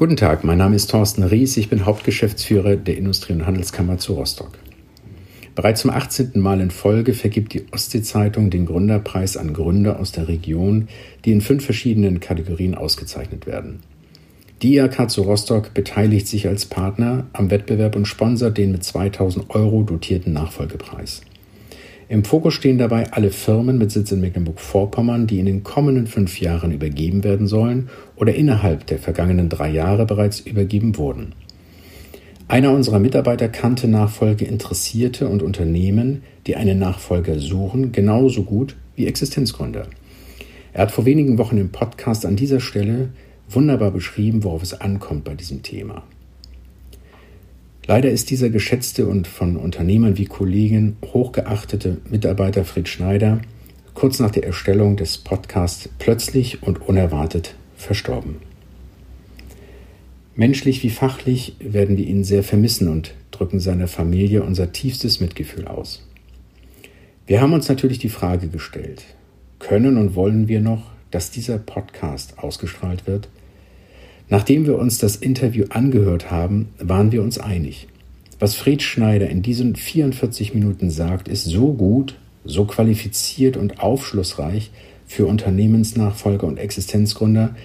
Guten Tag, mein Name ist Thorsten Ries, ich bin Hauptgeschäftsführer der Industrie- und Handelskammer zu Rostock. Bereits zum 18. Mal in Folge vergibt die Ostsee-Zeitung den Gründerpreis an Gründer aus der Region, die in fünf verschiedenen Kategorien ausgezeichnet werden. Die IHK zu Rostock beteiligt sich als Partner am Wettbewerb und sponsert den mit 2000 Euro dotierten Nachfolgepreis. Im Fokus stehen dabei alle Firmen mit Sitz in Mecklenburg-Vorpommern, die in den kommenden fünf Jahren übergeben werden sollen oder innerhalb der vergangenen drei Jahre bereits übergeben wurden. Einer unserer Mitarbeiter kannte Nachfolge Interessierte und Unternehmen, die einen Nachfolger suchen, genauso gut wie Existenzgründer. Er hat vor wenigen Wochen im Podcast an dieser Stelle wunderbar beschrieben, worauf es ankommt bei diesem Thema. Leider ist dieser geschätzte und von Unternehmern wie Kollegen hochgeachtete Mitarbeiter Fritz Schneider kurz nach der Erstellung des Podcasts plötzlich und unerwartet verstorben. Menschlich wie fachlich werden wir ihn sehr vermissen und drücken seiner Familie unser tiefstes Mitgefühl aus. Wir haben uns natürlich die Frage gestellt, können und wollen wir noch, dass dieser Podcast ausgestrahlt wird? Nachdem wir uns das Interview angehört haben, waren wir uns einig. Was Fred Schneider in diesen 44 Minuten sagt, ist so gut, so qualifiziert und aufschlussreich für Unternehmensnachfolger und Existenzgründer,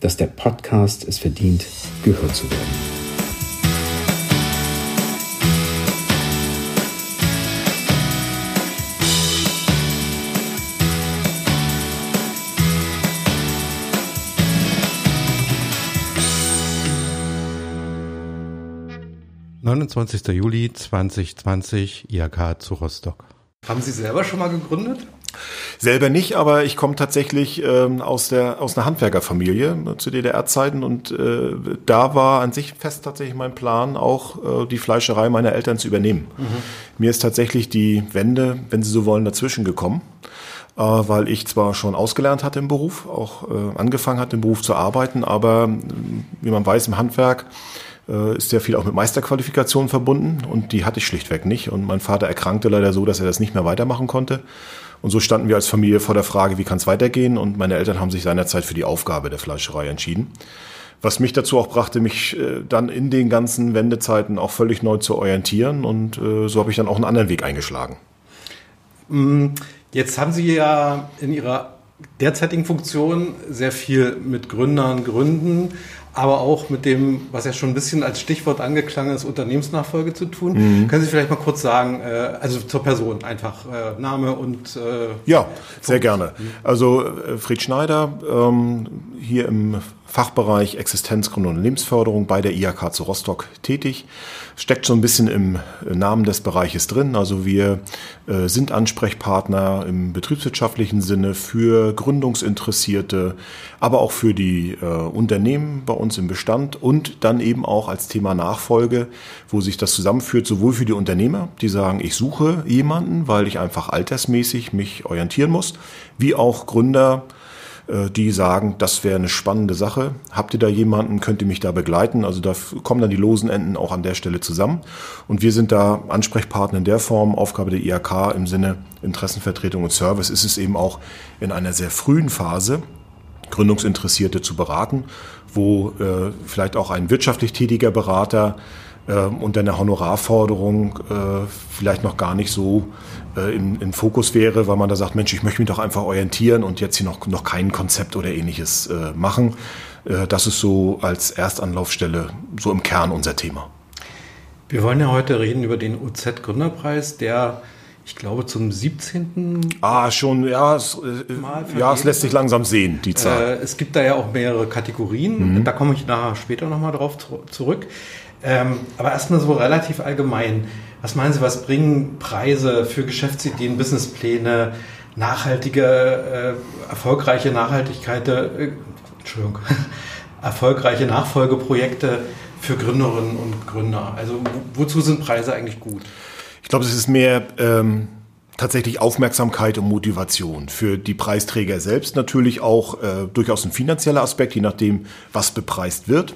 dass der Podcast es verdient, gehört zu werden. 29. Juli 2020, IHK zu Rostock. Haben Sie selber schon mal gegründet? Selber nicht, aber ich komme tatsächlich ähm, aus der aus einer Handwerkerfamilie äh, zu DDR-Zeiten und äh, da war an sich fest tatsächlich mein Plan, auch äh, die Fleischerei meiner Eltern zu übernehmen. Mhm. Mir ist tatsächlich die Wende, wenn Sie so wollen, dazwischen gekommen, äh, weil ich zwar schon ausgelernt hatte im Beruf, auch äh, angefangen hatte im Beruf zu arbeiten, aber wie man weiß im Handwerk äh, ist sehr viel auch mit Meisterqualifikationen verbunden und die hatte ich schlichtweg nicht. Und mein Vater erkrankte leider so, dass er das nicht mehr weitermachen konnte. Und so standen wir als Familie vor der Frage, wie kann es weitergehen? Und meine Eltern haben sich seinerzeit für die Aufgabe der Fleischerei entschieden. Was mich dazu auch brachte, mich äh, dann in den ganzen Wendezeiten auch völlig neu zu orientieren. Und äh, so habe ich dann auch einen anderen Weg eingeschlagen. Mm, jetzt haben Sie ja in Ihrer derzeitigen Funktion sehr viel mit Gründern, Gründen, aber auch mit dem, was ja schon ein bisschen als Stichwort angeklangen ist, Unternehmensnachfolge zu tun. Mhm. Können Sie vielleicht mal kurz sagen, äh, also zur Person einfach, äh, Name und... Äh, ja, sehr gerne. Also äh, Fried Schneider, ähm, hier im Fachbereich Existenzgründung und Lebensförderung bei der IHK zu Rostock tätig. Steckt so ein bisschen im Namen des Bereiches drin. Also wir äh, sind Ansprechpartner im betriebswirtschaftlichen Sinne für Gründungsinteressierte, aber auch für die äh, Unternehmen bei uns im Bestand und dann eben auch als Thema Nachfolge, wo sich das zusammenführt, sowohl für die Unternehmer, die sagen, ich suche jemanden, weil ich einfach altersmäßig mich orientieren muss, wie auch Gründer, äh, die sagen, das wäre eine spannende Sache. Habt ihr da jemanden, könnt ihr mich da begleiten? Also da kommen dann die losen Enden auch an der Stelle zusammen. Und wir sind da Ansprechpartner in der Form. Aufgabe der IHK im Sinne Interessenvertretung und Service ist es eben auch in einer sehr frühen Phase, Gründungsinteressierte zu beraten, wo äh, vielleicht auch ein wirtschaftlich tätiger Berater äh, unter einer Honorarforderung äh, vielleicht noch gar nicht so äh, im, im Fokus wäre, weil man da sagt, Mensch, ich möchte mich doch einfach orientieren und jetzt hier noch, noch kein Konzept oder ähnliches äh, machen. Äh, das ist so als Erstanlaufstelle so im Kern unser Thema. Wir wollen ja heute reden über den UZ-Gründerpreis, der ich glaube, zum 17. Ah, schon, ja, es, äh, ja, es lässt sich langsam sehen, die Zahl. Äh, es gibt da ja auch mehrere Kategorien. Mhm. Da komme ich nachher später nochmal drauf zurück. Ähm, aber erstmal so relativ allgemein. Was meinen Sie, was bringen Preise für Geschäftsideen, Businesspläne, nachhaltige, äh, erfolgreiche Nachhaltigkeit, äh, Entschuldigung, erfolgreiche Nachfolgeprojekte für Gründerinnen und Gründer? Also wozu sind Preise eigentlich gut? Ich glaube, es ist mehr ähm, tatsächlich Aufmerksamkeit und Motivation. Für die Preisträger selbst natürlich auch äh, durchaus ein finanzieller Aspekt, je nachdem, was bepreist wird.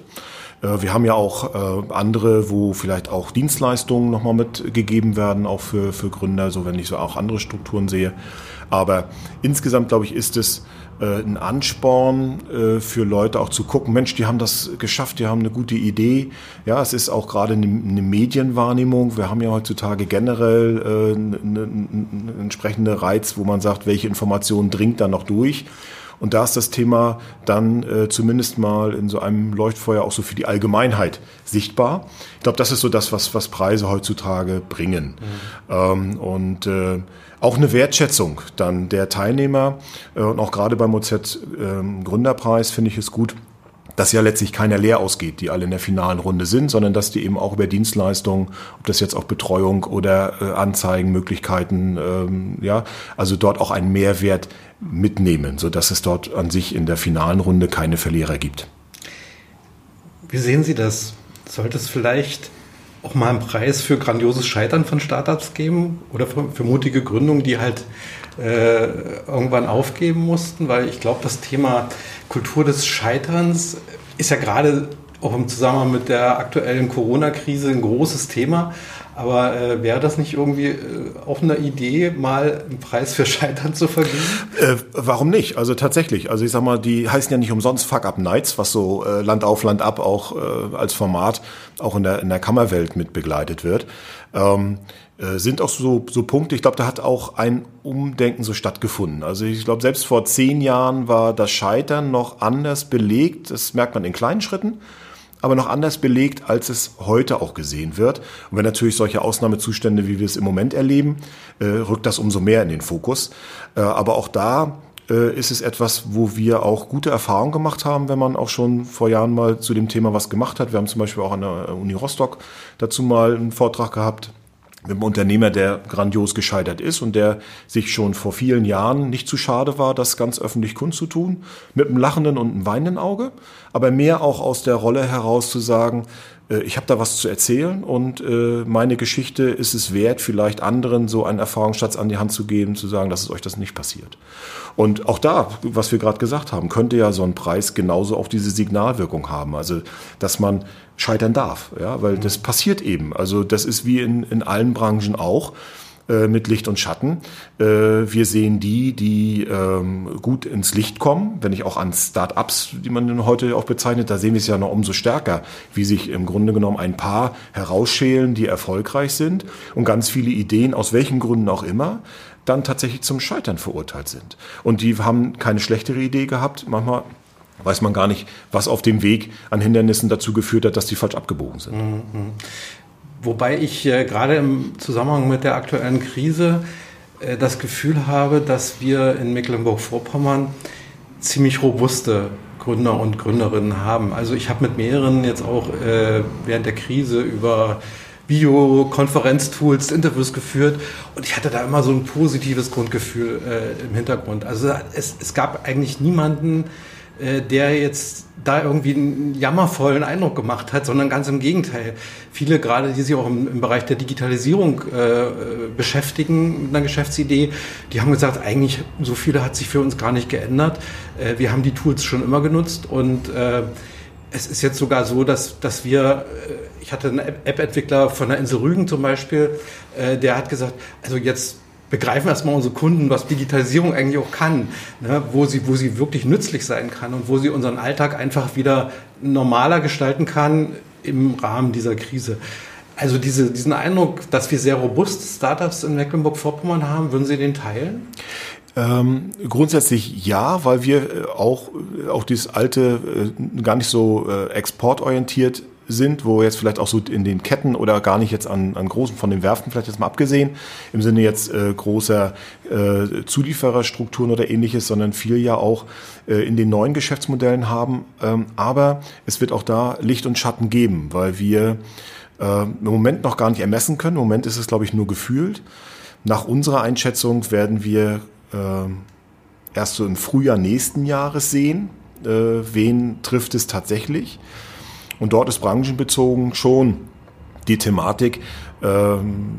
Äh, wir haben ja auch äh, andere, wo vielleicht auch Dienstleistungen nochmal mitgegeben werden, auch für, für Gründer, so wenn ich so auch andere Strukturen sehe. Aber insgesamt, glaube ich, ist es äh, ein Ansporn äh, für Leute auch zu gucken, Mensch, die haben das geschafft, die haben eine gute Idee. Ja, es ist auch gerade eine, eine Medienwahrnehmung. Wir haben ja heutzutage generell äh, einen eine entsprechende Reiz, wo man sagt, welche Information dringt da noch durch. Und da ist das Thema dann äh, zumindest mal in so einem Leuchtfeuer auch so für die Allgemeinheit sichtbar. Ich glaube, das ist so das, was, was Preise heutzutage bringen. Mhm. Ähm, und äh, auch eine Wertschätzung dann der Teilnehmer äh, und auch gerade beim OZ äh, Gründerpreis finde ich es gut, dass ja letztlich keiner leer ausgeht, die alle in der finalen Runde sind, sondern dass die eben auch über Dienstleistungen, ob das jetzt auch Betreuung oder äh, Anzeigenmöglichkeiten, ähm, ja, also dort auch einen Mehrwert mitnehmen, so dass es dort an sich in der finalen Runde keine Verlierer gibt. Wie sehen Sie das? Sollte es vielleicht auch mal einen Preis für grandioses Scheitern von Startups geben oder für, für mutige Gründungen, die halt äh, irgendwann aufgeben mussten? Weil ich glaube, das Thema Kultur des Scheiterns ist ja gerade auch im Zusammenhang mit der aktuellen Corona-Krise ein großes Thema. Aber äh, wäre das nicht irgendwie äh, auch eine Idee, mal einen Preis für Scheitern zu vergeben? Äh, warum nicht? Also tatsächlich. Also ich sag mal, die heißen ja nicht umsonst Fuck Up Nights, was so äh, Land auf, Land ab auch äh, als Format auch in der, in der Kammerwelt mit begleitet wird. Ähm, äh, sind auch so, so Punkte, ich glaube, da hat auch ein Umdenken so stattgefunden. Also ich glaube, selbst vor zehn Jahren war das Scheitern noch anders belegt. Das merkt man in kleinen Schritten aber noch anders belegt, als es heute auch gesehen wird. Und wenn natürlich solche Ausnahmezustände, wie wir es im Moment erleben, äh, rückt das umso mehr in den Fokus. Äh, aber auch da äh, ist es etwas, wo wir auch gute Erfahrungen gemacht haben, wenn man auch schon vor Jahren mal zu dem Thema was gemacht hat. Wir haben zum Beispiel auch an der Uni Rostock dazu mal einen Vortrag gehabt mit einem Unternehmer, der grandios gescheitert ist und der sich schon vor vielen Jahren nicht zu schade war, das ganz öffentlich kundzutun, mit einem lachenden und einem weinenden Auge, aber mehr auch aus der Rolle heraus zu sagen, ich habe da was zu erzählen und äh, meine Geschichte ist es wert, vielleicht anderen so einen Erfahrungsschatz an die Hand zu geben, zu sagen, dass es euch das nicht passiert. Und auch da, was wir gerade gesagt haben, könnte ja so ein Preis genauso auch diese Signalwirkung haben. Also, dass man scheitern darf, ja, weil das passiert eben. Also, das ist wie in, in allen Branchen auch äh, mit Licht und Schatten. Äh, wir sehen die, die ähm, gut ins Licht kommen. Wenn ich auch an Start-ups, die man heute auch bezeichnet, da sehen wir es ja noch umso stärker, wie sich im Grunde genommen ein paar herausschälen, die erfolgreich sind und ganz viele Ideen, aus welchen Gründen auch immer, dann tatsächlich zum Scheitern verurteilt sind. Und die haben keine schlechtere Idee gehabt. Manchmal weiß man gar nicht, was auf dem Weg an Hindernissen dazu geführt hat, dass die falsch abgebogen sind. Mhm. Wobei ich äh, gerade im Zusammenhang mit der aktuellen Krise äh, das Gefühl habe, dass wir in Mecklenburg-Vorpommern ziemlich robuste Gründer und Gründerinnen haben. Also ich habe mit mehreren jetzt auch äh, während der Krise über Videokonferenztools Interviews geführt und ich hatte da immer so ein positives Grundgefühl äh, im Hintergrund. Also es, es gab eigentlich niemanden, der jetzt da irgendwie einen jammervollen Eindruck gemacht hat, sondern ganz im Gegenteil. Viele gerade, die sich auch im, im Bereich der Digitalisierung äh, beschäftigen mit einer Geschäftsidee, die haben gesagt, eigentlich so viele hat sich für uns gar nicht geändert. Äh, wir haben die Tools schon immer genutzt und äh, es ist jetzt sogar so, dass, dass wir, äh, ich hatte einen App-Entwickler von der Insel Rügen zum Beispiel, äh, der hat gesagt, also jetzt begreifen erstmal unsere Kunden, was Digitalisierung eigentlich auch kann, ne, wo, sie, wo sie wirklich nützlich sein kann und wo sie unseren Alltag einfach wieder normaler gestalten kann im Rahmen dieser Krise. Also diese, diesen Eindruck, dass wir sehr robuste Startups in Mecklenburg-Vorpommern haben, würden Sie den teilen? Ähm, grundsätzlich ja, weil wir äh, auch, äh, auch dieses alte, äh, gar nicht so äh, exportorientiert sind, wo jetzt vielleicht auch so in den Ketten oder gar nicht jetzt an, an großen von den Werften vielleicht jetzt mal abgesehen, im Sinne jetzt äh, großer äh, Zuliefererstrukturen oder ähnliches, sondern viel ja auch äh, in den neuen Geschäftsmodellen haben. Ähm, aber es wird auch da Licht und Schatten geben, weil wir äh, im Moment noch gar nicht ermessen können. Im Moment ist es, glaube ich, nur gefühlt. Nach unserer Einschätzung werden wir äh, erst so im Frühjahr nächsten Jahres sehen, äh, wen trifft es tatsächlich. Und dort ist branchenbezogen schon die Thematik ähm,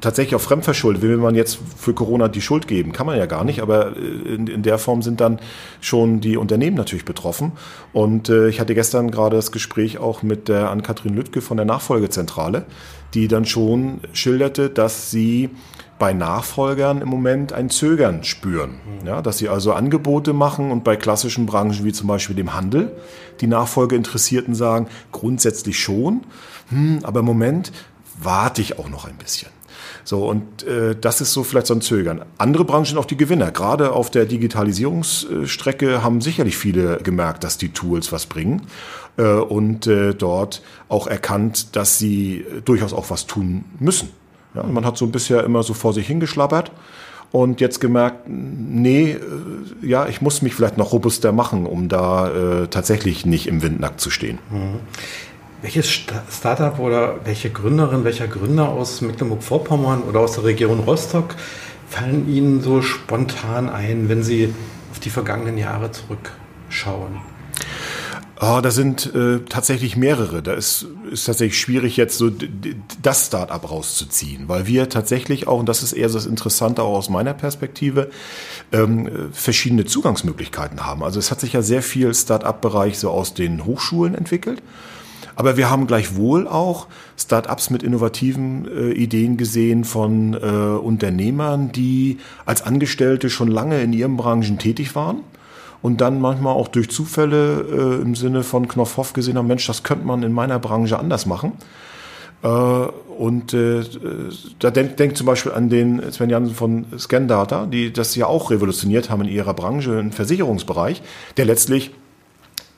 tatsächlich auch fremdverschuldet. Will man jetzt für Corona die Schuld geben? Kann man ja gar nicht, aber äh, in, in der Form sind dann schon die Unternehmen natürlich betroffen. Und äh, ich hatte gestern gerade das Gespräch auch mit der Ann-Kathrin Lüttke von der Nachfolgezentrale, die dann schon schilderte, dass sie bei Nachfolgern im Moment ein Zögern spüren. Ja, dass sie also Angebote machen und bei klassischen Branchen wie zum Beispiel dem Handel die Nachfolgeinteressierten sagen, grundsätzlich schon, hm, aber im Moment warte ich auch noch ein bisschen. So, und äh, das ist so vielleicht so ein Zögern. Andere Branchen sind auch die Gewinner. Gerade auf der Digitalisierungsstrecke haben sicherlich viele gemerkt, dass die Tools was bringen äh, und äh, dort auch erkannt, dass sie durchaus auch was tun müssen. Ja, man hat so bisher immer so vor sich hingeschlappert und jetzt gemerkt, nee, äh, ja, ich muss mich vielleicht noch robuster machen, um da äh, tatsächlich nicht im Windnackt zu stehen. Mhm. Welches Startup oder welche Gründerin, welcher Gründer aus Mecklenburg-Vorpommern oder aus der Region Rostock fallen Ihnen so spontan ein, wenn Sie auf die vergangenen Jahre zurückschauen? Oh, da sind äh, tatsächlich mehrere. Da ist, ist tatsächlich schwierig, jetzt so das Start-up rauszuziehen, weil wir tatsächlich auch, und das ist eher das Interessante auch aus meiner Perspektive, ähm, verschiedene Zugangsmöglichkeiten haben. Also es hat sich ja sehr viel Start-up-Bereich so aus den Hochschulen entwickelt. Aber wir haben gleichwohl auch Start-ups mit innovativen äh, Ideen gesehen von äh, Unternehmern, die als Angestellte schon lange in ihren Branchen tätig waren und dann manchmal auch durch Zufälle äh, im Sinne von Knopfhoff gesehen haben, Mensch, das könnte man in meiner Branche anders machen. Äh, und äh, da denkt denk zum Beispiel an den Sven Jansen von Scandata, die das ja auch revolutioniert haben in ihrer Branche, im Versicherungsbereich, der letztlich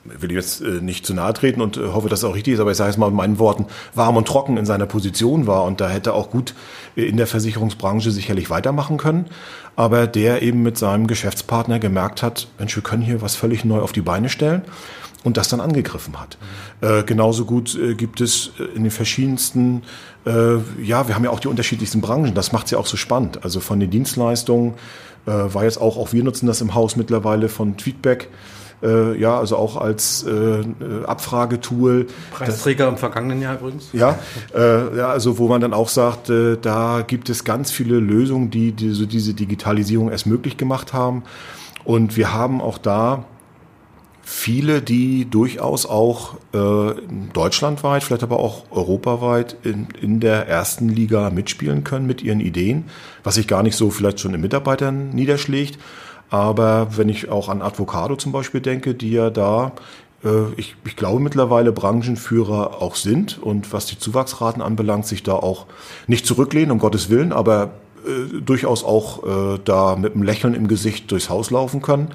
will ich jetzt äh, nicht zu nahe treten und äh, hoffe, dass es auch richtig ist, aber ich sage es mal in meinen Worten, warm und trocken in seiner Position war und da hätte auch gut äh, in der Versicherungsbranche sicherlich weitermachen können, aber der eben mit seinem Geschäftspartner gemerkt hat, Mensch, wir können hier was völlig neu auf die Beine stellen und das dann angegriffen hat. Mhm. Äh, genauso gut äh, gibt es in den verschiedensten, äh, ja, wir haben ja auch die unterschiedlichsten Branchen, das macht es ja auch so spannend. Also von den Dienstleistungen war jetzt auch, auch wir nutzen das im Haus mittlerweile von Tweetback, äh, ja, also auch als äh, Abfragetool. Preisträger das, im vergangenen Jahr übrigens. Ja, äh, ja, also wo man dann auch sagt, äh, da gibt es ganz viele Lösungen, die, die so diese Digitalisierung erst möglich gemacht haben. Und wir haben auch da viele, die durchaus auch äh, deutschlandweit, vielleicht aber auch europaweit in, in der ersten Liga mitspielen können mit ihren Ideen, was sich gar nicht so vielleicht schon in Mitarbeitern niederschlägt. Aber wenn ich auch an Advocado zum Beispiel denke, die ja da, äh, ich, ich glaube mittlerweile Branchenführer auch sind und was die Zuwachsraten anbelangt, sich da auch nicht zurücklehnen, um Gottes Willen, aber äh, durchaus auch äh, da mit einem Lächeln im Gesicht durchs Haus laufen können.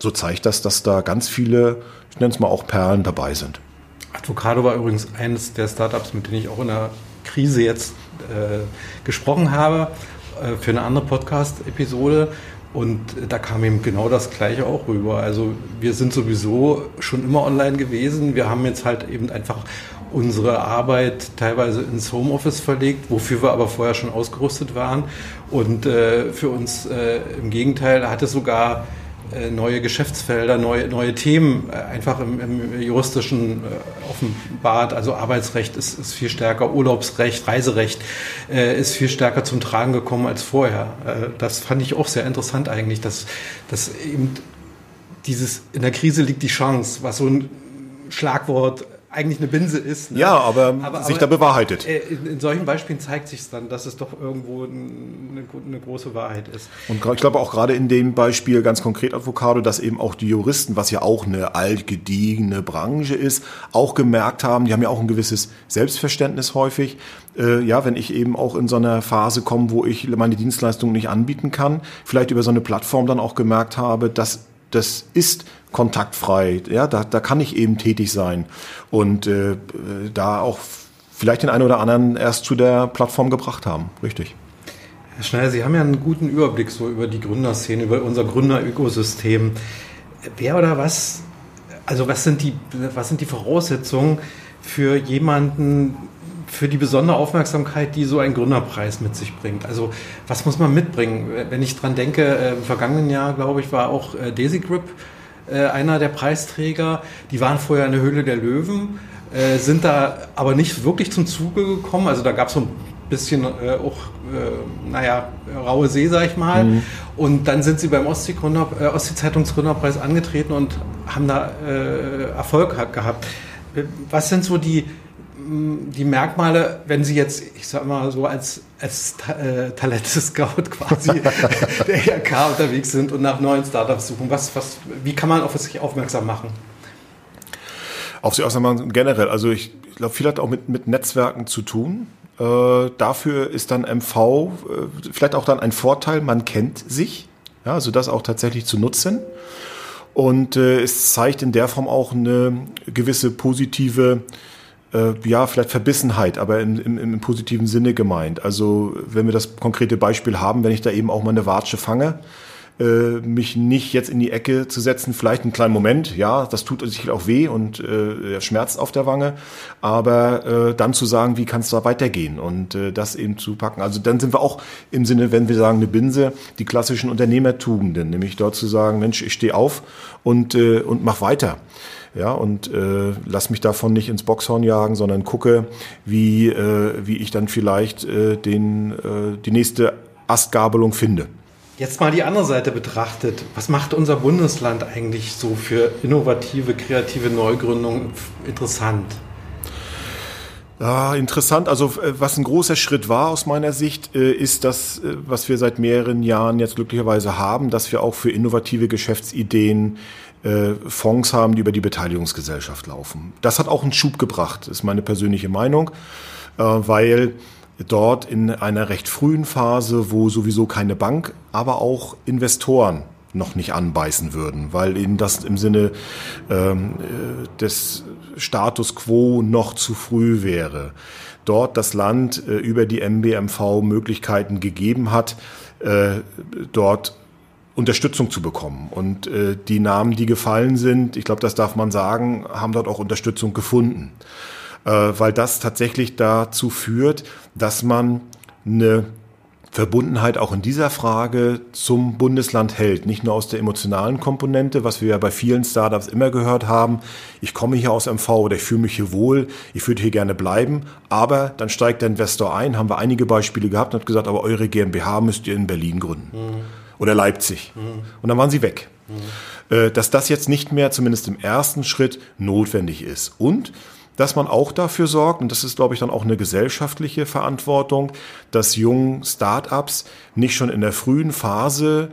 So zeigt das, dass da ganz viele, ich nenne es mal auch Perlen dabei sind. Advocado war übrigens eines der Startups, mit denen ich auch in der Krise jetzt äh, gesprochen habe, äh, für eine andere Podcast-Episode. Und da kam eben genau das Gleiche auch rüber. Also wir sind sowieso schon immer online gewesen. Wir haben jetzt halt eben einfach unsere Arbeit teilweise ins Homeoffice verlegt, wofür wir aber vorher schon ausgerüstet waren. Und äh, für uns äh, im Gegenteil hat es sogar neue Geschäftsfelder, neue, neue Themen äh, einfach im, im juristischen äh, offenbart. Also Arbeitsrecht ist, ist viel stärker, Urlaubsrecht, Reiserecht äh, ist viel stärker zum Tragen gekommen als vorher. Äh, das fand ich auch sehr interessant eigentlich, dass, dass eben dieses in der Krise liegt die Chance, was so ein Schlagwort eigentlich eine Binse ist. Ne? Ja, aber, aber sich aber, da bewahrheitet. Äh, in, in, solchen Beispielen zeigt sich dann, dass es doch irgendwo eine, eine, große Wahrheit ist. Und ich glaube auch gerade in dem Beispiel ganz konkret Avocado, dass eben auch die Juristen, was ja auch eine altgediegene Branche ist, auch gemerkt haben, die haben ja auch ein gewisses Selbstverständnis häufig. Äh, ja, wenn ich eben auch in so einer Phase komme, wo ich meine Dienstleistungen nicht anbieten kann, vielleicht über so eine Plattform dann auch gemerkt habe, dass das ist kontaktfrei. Ja, da, da kann ich eben tätig sein und äh, da auch vielleicht den einen oder anderen erst zu der Plattform gebracht haben. Richtig. Herr Schneider, Sie haben ja einen guten Überblick so über die Gründerszene, über unser Gründerökosystem. Wer oder was, also was sind die, was sind die Voraussetzungen für jemanden, für die besondere Aufmerksamkeit, die so ein Gründerpreis mit sich bringt. Also was muss man mitbringen? Wenn ich dran denke, äh, im vergangenen Jahr, glaube ich, war auch äh, DesiGrip äh, einer der Preisträger. Die waren vorher in der Höhle der Löwen, äh, sind da aber nicht wirklich zum Zuge gekommen. Also da gab es so ein bisschen äh, auch, äh, naja, raue See, sag ich mal. Mhm. Und dann sind sie beim Ostsee-Zeitungsgründerpreis Ostsee angetreten und haben da Erfolg gehabt. Was sind so die die Merkmale, wenn Sie jetzt, ich sag mal so als, als äh, Talente-Scout quasi der IHK unterwegs sind und nach neuen Startups suchen, was, was, wie kann man auf sich aufmerksam machen? Auf sich aufmerksam machen generell. Also ich, ich glaube, viel hat auch mit, mit Netzwerken zu tun. Äh, dafür ist dann MV äh, vielleicht auch dann ein Vorteil, man kennt sich, ja, also das auch tatsächlich zu nutzen. Und äh, es zeigt in der Form auch eine gewisse positive äh, ja, vielleicht Verbissenheit, aber im, im, im positiven Sinne gemeint. Also wenn wir das konkrete Beispiel haben, wenn ich da eben auch mal eine Watsche fange, äh, mich nicht jetzt in die Ecke zu setzen, vielleicht einen kleinen Moment, ja, das tut sich auch weh und äh, schmerzt auf der Wange, aber äh, dann zu sagen, wie kann es da weitergehen und äh, das eben zu packen. Also dann sind wir auch im Sinne, wenn wir sagen eine Binse, die klassischen Unternehmertugenden, nämlich dort zu sagen, Mensch, ich stehe auf und, äh, und mach weiter ja, und äh, lass mich davon nicht ins Boxhorn jagen, sondern gucke, wie, äh, wie ich dann vielleicht äh, den, äh, die nächste Astgabelung finde. Jetzt mal die andere Seite betrachtet. Was macht unser Bundesland eigentlich so für innovative, kreative Neugründungen interessant? Ja, interessant. Also äh, was ein großer Schritt war aus meiner Sicht, äh, ist das, äh, was wir seit mehreren Jahren jetzt glücklicherweise haben, dass wir auch für innovative Geschäftsideen Fonds haben, die über die Beteiligungsgesellschaft laufen. Das hat auch einen Schub gebracht, ist meine persönliche Meinung, weil dort in einer recht frühen Phase, wo sowieso keine Bank, aber auch Investoren noch nicht anbeißen würden, weil ihnen das im Sinne ähm, des Status quo noch zu früh wäre. Dort das Land äh, über die MBMV Möglichkeiten gegeben hat, äh, dort Unterstützung zu bekommen. Und äh, die Namen, die gefallen sind, ich glaube, das darf man sagen, haben dort auch Unterstützung gefunden äh, weil das tatsächlich dazu führt, dass man eine Verbundenheit auch in dieser Frage zum Bundesland hält. Nicht nur aus der emotionalen Komponente, was wir ja bei vielen Startups immer gehört haben. Ich komme hier aus MV oder ich fühle mich hier wohl, ich würde hier gerne bleiben. Aber dann steigt der Investor ein, haben wir einige Beispiele gehabt und hat gesagt, aber eure GmbH müsst ihr in Berlin gründen. Mhm. Oder Leipzig. Mhm. Und dann waren sie weg. Mhm. Dass das jetzt nicht mehr, zumindest im ersten Schritt, notwendig ist. Und dass man auch dafür sorgt, und das ist, glaube ich, dann auch eine gesellschaftliche Verantwortung, dass jungen Start-ups nicht schon in der frühen Phase,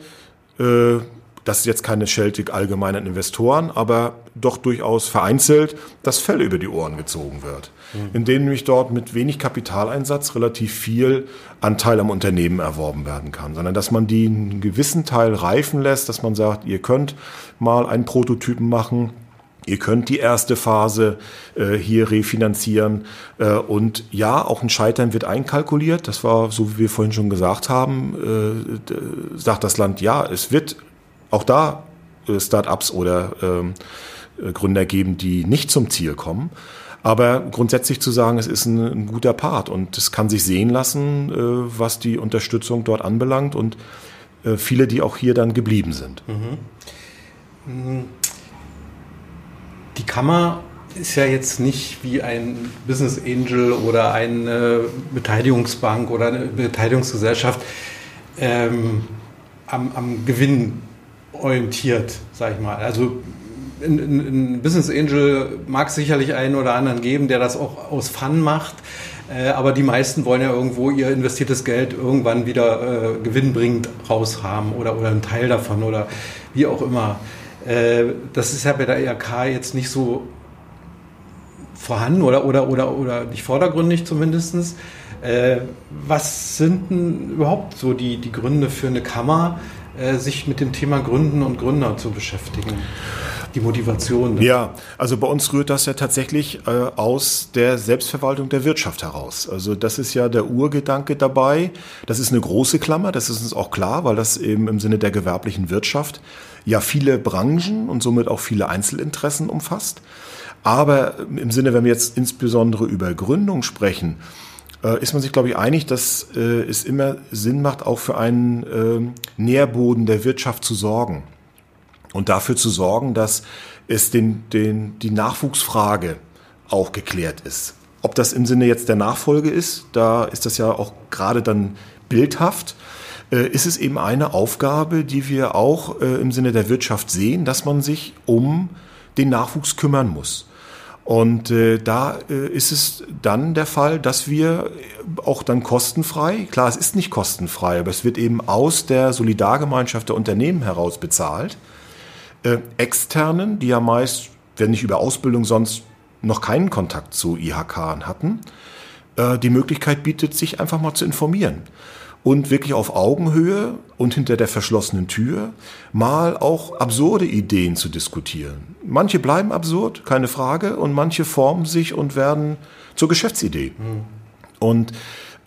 äh, das ist jetzt keine Schelte allgemeinen Investoren, aber doch durchaus vereinzelt, das Fell über die Ohren gezogen wird. Mhm. In denen nämlich dort mit wenig Kapitaleinsatz relativ viel Anteil am Unternehmen erworben werden kann, sondern dass man die einen gewissen Teil reifen lässt, dass man sagt, ihr könnt mal einen Prototypen machen, Ihr könnt die erste Phase äh, hier refinanzieren. Äh, und ja, auch ein Scheitern wird einkalkuliert. Das war, so wie wir vorhin schon gesagt haben, äh, sagt das Land, ja, es wird auch da äh, Start-ups oder ähm, äh, Gründer geben, die nicht zum Ziel kommen. Aber grundsätzlich zu sagen, es ist ein, ein guter Part und es kann sich sehen lassen, äh, was die Unterstützung dort anbelangt und äh, viele, die auch hier dann geblieben sind. Mhm. Mhm die Kammer ist ja jetzt nicht wie ein Business Angel oder eine Beteiligungsbank oder eine Beteiligungsgesellschaft ähm, am, am, Gewinn orientiert, sag ich mal. Also ein Business Angel mag sicherlich einen oder anderen geben, der das auch aus Fun macht. Äh, aber die meisten wollen ja irgendwo ihr investiertes Geld irgendwann wieder äh, gewinnbringend raushaben oder, oder einen Teil davon oder wie auch immer. Äh, das ist ja bei der IHK jetzt nicht so vorhanden oder, oder, oder, oder nicht vordergründig zumindest. Äh, was sind denn überhaupt so die, die Gründe für eine Kammer, äh, sich mit dem Thema Gründen und Gründer zu beschäftigen? Die Motivation. Ne? Ja, also bei uns rührt das ja tatsächlich äh, aus der Selbstverwaltung der Wirtschaft heraus. Also das ist ja der Urgedanke dabei. Das ist eine große Klammer, das ist uns auch klar, weil das eben im Sinne der gewerblichen Wirtschaft ja viele Branchen und somit auch viele Einzelinteressen umfasst. Aber im Sinne, wenn wir jetzt insbesondere über Gründung sprechen, äh, ist man sich, glaube ich, einig, dass äh, es immer Sinn macht, auch für einen äh, Nährboden der Wirtschaft zu sorgen. Und dafür zu sorgen, dass es den, den, die Nachwuchsfrage auch geklärt ist. Ob das im Sinne jetzt der Nachfolge ist, da ist das ja auch gerade dann bildhaft äh, ist es eben eine Aufgabe, die wir auch äh, im Sinne der Wirtschaft sehen, dass man sich um den Nachwuchs kümmern muss. Und äh, da äh, ist es dann der Fall, dass wir auch dann kostenfrei, klar, es ist nicht kostenfrei, aber es wird eben aus der Solidargemeinschaft der Unternehmen heraus bezahlt, äh, externen, die ja meist, wenn nicht über Ausbildung sonst noch keinen Kontakt zu IHK hatten, äh, die Möglichkeit bietet, sich einfach mal zu informieren und wirklich auf Augenhöhe und hinter der verschlossenen Tür mal auch absurde Ideen zu diskutieren. Manche bleiben absurd, keine Frage, und manche formen sich und werden zur Geschäftsidee. Mhm. Und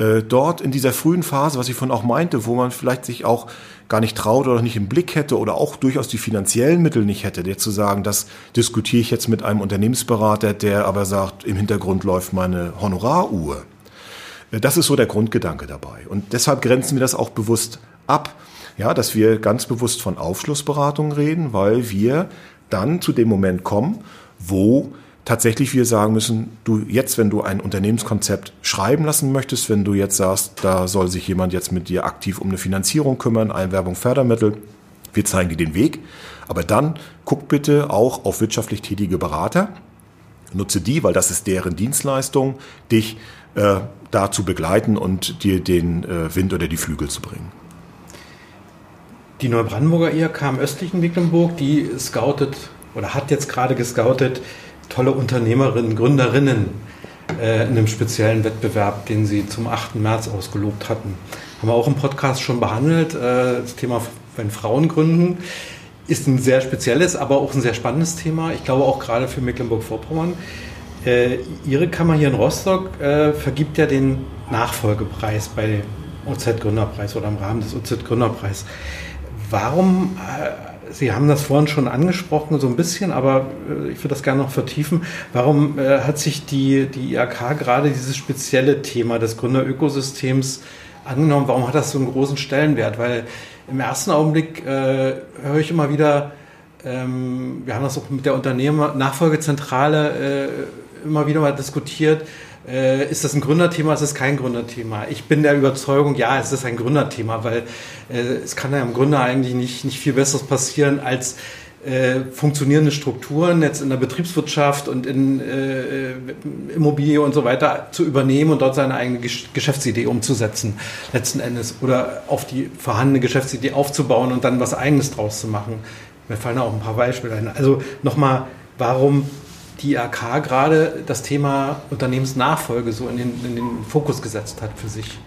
äh, dort in dieser frühen Phase, was ich von auch meinte, wo man vielleicht sich auch gar nicht traut oder nicht im Blick hätte oder auch durchaus die finanziellen Mittel nicht hätte, der zu sagen, das diskutiere ich jetzt mit einem Unternehmensberater, der aber sagt, im Hintergrund läuft meine Honoraruhr das ist so der Grundgedanke dabei. Und deshalb grenzen wir das auch bewusst ab. Ja, dass wir ganz bewusst von Aufschlussberatung reden, weil wir dann zu dem Moment kommen, wo tatsächlich wir sagen müssen, du jetzt, wenn du ein Unternehmenskonzept schreiben lassen möchtest, wenn du jetzt sagst, da soll sich jemand jetzt mit dir aktiv um eine Finanzierung kümmern, Einwerbung, Fördermittel, wir zeigen dir den Weg. Aber dann guck bitte auch auf wirtschaftlich tätige Berater. Nutze die, weil das ist deren Dienstleistung, dich äh, da zu begleiten und dir den äh, Wind oder die Flügel zu bringen. Die Neubrandenburger IHK im östlichen Mecklenburg, die scoutet oder hat jetzt gerade gescoutet tolle Unternehmerinnen, Gründerinnen äh, in einem speziellen Wettbewerb, den sie zum 8. März ausgelobt hatten. Haben wir auch im Podcast schon behandelt. Äh, das Thema, wenn Frauen gründen, ist ein sehr spezielles, aber auch ein sehr spannendes Thema. Ich glaube auch gerade für Mecklenburg-Vorpommern. Äh, Ihre Kammer hier in Rostock äh, vergibt ja den Nachfolgepreis bei OZ Gründerpreis oder im Rahmen des OZ Gründerpreis. Warum, äh, Sie haben das vorhin schon angesprochen, so ein bisschen, aber äh, ich würde das gerne noch vertiefen. Warum äh, hat sich die, die IAK gerade dieses spezielle Thema des Gründerökosystems angenommen? Warum hat das so einen großen Stellenwert? Weil im ersten Augenblick äh, höre ich immer wieder, ähm, wir haben das auch mit der Unternehmer Nachfolgezentrale immer wieder mal diskutiert, äh, ist das ein Gründerthema, ist es kein Gründerthema? Ich bin der Überzeugung, ja, es ist ein Gründerthema, weil äh, es kann ja im Grunde eigentlich nicht, nicht viel Besseres passieren, als äh, funktionierende Strukturen jetzt in der Betriebswirtschaft und in äh, Immobilie und so weiter zu übernehmen und dort seine eigene Geschäftsidee umzusetzen, letzten Endes. Oder auf die vorhandene Geschäftsidee aufzubauen und dann was Eigenes draus zu machen. Mir fallen auch ein paar Beispiele ein. Also nochmal, warum die IHK gerade das Thema Unternehmensnachfolge so in den, in den Fokus gesetzt hat für sich.